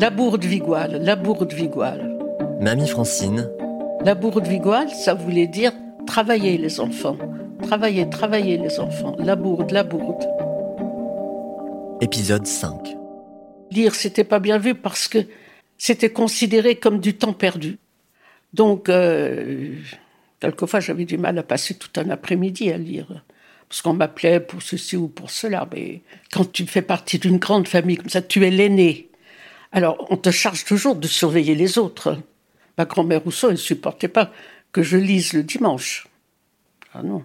La bourde Vigoile, la bourde Vigoile. Mamie Francine. La bourde Vigoile, ça voulait dire travailler les enfants. Travailler, travailler les enfants. La bourde, la bourde. Épisode 5. Lire, c'était pas bien vu parce que c'était considéré comme du temps perdu. Donc, euh, quelquefois, j'avais du mal à passer tout un après-midi à lire. Parce qu'on m'appelait pour ceci ou pour cela. Mais quand tu fais partie d'une grande famille comme ça, tu es l'aîné. Alors, on te charge toujours de surveiller les autres. Ma grand-mère Rousseau, elle ne supportait pas que je lise le dimanche. Ah non.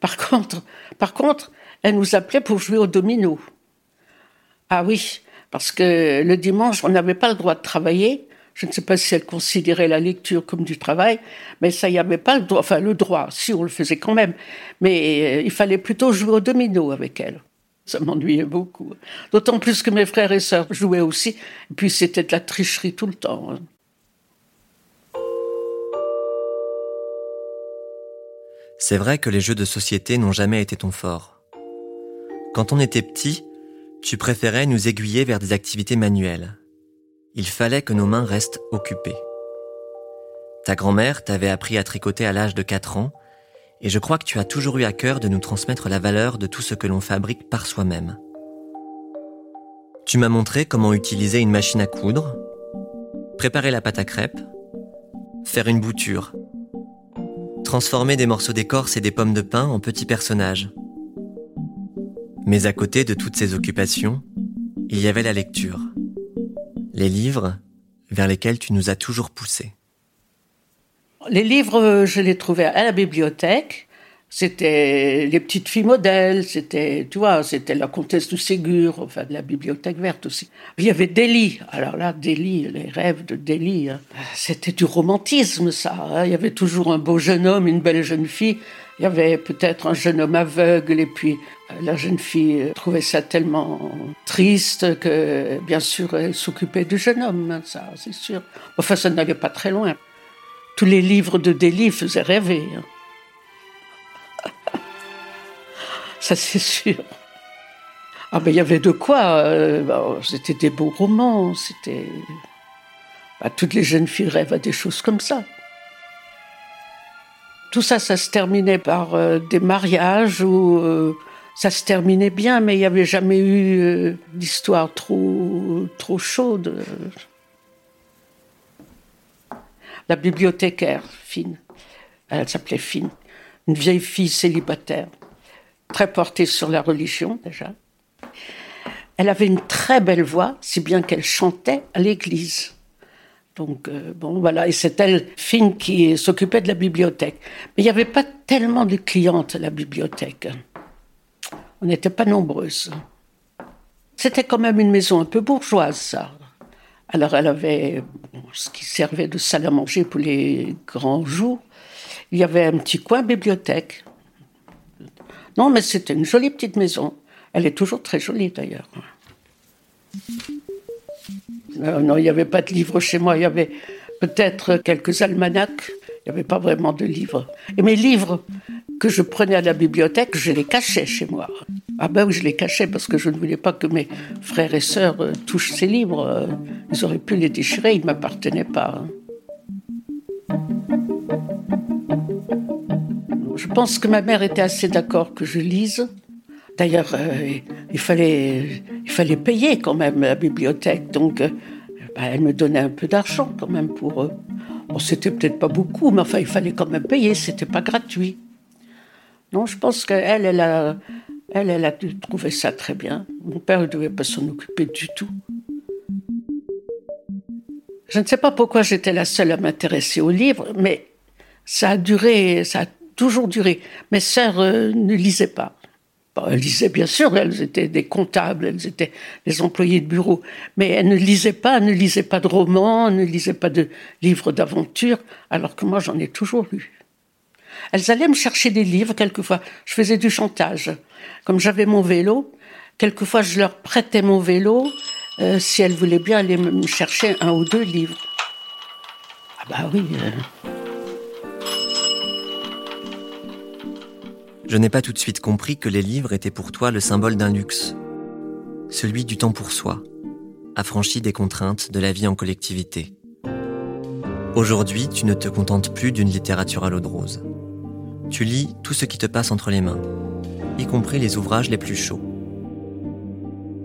Par contre, par contre, elle nous appelait pour jouer au domino. Ah oui, parce que le dimanche, on n'avait pas le droit de travailler. Je ne sais pas si elle considérait la lecture comme du travail, mais ça, il n'y avait pas le droit. Enfin, le droit, si on le faisait quand même. Mais euh, il fallait plutôt jouer au domino avec elle. Ça m'ennuyait beaucoup. D'autant plus que mes frères et sœurs jouaient aussi. Et puis c'était de la tricherie tout le temps. Hein. C'est vrai que les jeux de société n'ont jamais été ton fort. Quand on était petit, tu préférais nous aiguiller vers des activités manuelles. Il fallait que nos mains restent occupées. Ta grand-mère t'avait appris à tricoter à l'âge de 4 ans, et je crois que tu as toujours eu à cœur de nous transmettre la valeur de tout ce que l'on fabrique par soi-même. Tu m'as montré comment utiliser une machine à coudre, préparer la pâte à crêpes, faire une bouture, transformer des morceaux d'écorce et des pommes de pin en petits personnages, mais à côté de toutes ces occupations, il y avait la lecture. Les livres vers lesquels tu nous as toujours poussés. Les livres, je les trouvais à la bibliothèque. C'était les petites filles modèles, c'était, tu vois, c'était la comtesse de Ségur, enfin de la bibliothèque verte aussi. Il y avait Delhi. Alors là, Delhi, les rêves de Delhi, hein. c'était du romantisme, ça. Hein. Il y avait toujours un beau jeune homme, une belle jeune fille. Il y avait peut-être un jeune homme aveugle et puis euh, la jeune fille trouvait ça tellement triste que, bien sûr, elle s'occupait du jeune homme, hein, ça, c'est sûr. Enfin, ça n'allait pas très loin. Tous les livres de Delhi faisaient rêver. Hein. ça, c'est sûr. Ah, ben, il y avait de quoi. Euh, c'était des beaux romans, c'était. Bah, toutes les jeunes filles rêvent à des choses comme ça. Tout ça, ça se terminait par euh, des mariages où euh, ça se terminait bien, mais il n'y avait jamais eu d'histoire trop, trop chaude. La bibliothécaire, Fine, elle s'appelait Fine, une vieille fille célibataire, très portée sur la religion déjà. Elle avait une très belle voix, si bien qu'elle chantait à l'église. Donc, euh, bon, voilà, et c'est elle, Finn, qui s'occupait de la bibliothèque. Mais il n'y avait pas tellement de clientes à la bibliothèque. On n'était pas nombreuses. C'était quand même une maison un peu bourgeoise, ça. Alors, elle avait ce qui servait de salle à manger pour les grands jours. Il y avait un petit coin bibliothèque. Non, mais c'était une jolie petite maison. Elle est toujours très jolie, d'ailleurs. Euh, non, il n'y avait pas de livres chez moi. Il y avait peut-être quelques almanachs. Il n'y avait pas vraiment de livres. Et mes livres que je prenais à la bibliothèque, je les cachais chez moi. Ah ben oui, je les cachais parce que je ne voulais pas que mes frères et sœurs euh, touchent ces livres. Euh, ils auraient pu les déchirer, ils ne m'appartenaient pas. Hein. Je pense que ma mère était assez d'accord que je lise. D'ailleurs, il, fallait, il fallait payer quand même la bibliothèque. Donc, bah, elle me donnait un peu d'argent quand même pour eux. Bon, c'était peut-être pas beaucoup, mais enfin, il fallait quand même payer, c'était pas gratuit. Non, je pense qu'elle, elle a, elle, elle a trouvé ça très bien. Mon père ne devait pas s'en occuper du tout. Je ne sais pas pourquoi j'étais la seule à m'intéresser aux livres, mais ça a duré, ça a toujours duré. Mes sœurs euh, ne lisaient pas elles lisaient bien sûr, elles étaient des comptables, elles étaient des employés de bureau, mais elles ne lisaient pas, ne lisaient pas de romans, ne lisaient pas de livres d'aventure, alors que moi j'en ai toujours lu. Elles allaient me chercher des livres, quelquefois. Je faisais du chantage. Comme j'avais mon vélo, quelquefois je leur prêtais mon vélo, euh, si elles voulaient bien aller me chercher un ou deux livres. Ah bah oui. Euh. je n'ai pas tout de suite compris que les livres étaient pour toi le symbole d'un luxe, celui du temps pour soi, affranchi des contraintes de la vie en collectivité. Aujourd'hui, tu ne te contentes plus d'une littérature à l'eau de rose. Tu lis tout ce qui te passe entre les mains, y compris les ouvrages les plus chauds.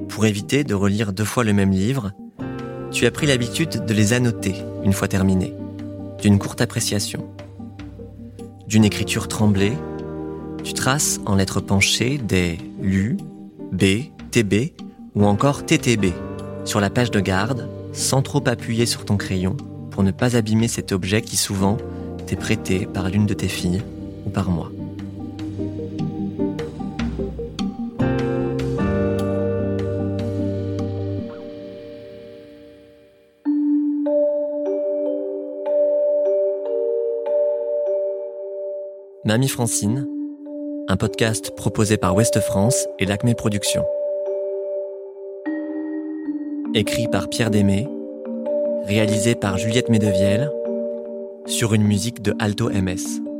Pour éviter de relire deux fois le même livre, tu as pris l'habitude de les annoter une fois terminés, d'une courte appréciation. D'une écriture tremblée, tu traces en lettres penchées des LU, B, TB ou encore TTB sur la page de garde sans trop appuyer sur ton crayon pour ne pas abîmer cet objet qui souvent t'est prêté par l'une de tes filles par moi. Mamie Francine, un podcast proposé par Ouest France et l'Acme Productions. Écrit par Pierre Démé, réalisé par Juliette Medevielle, sur une musique de Alto MS.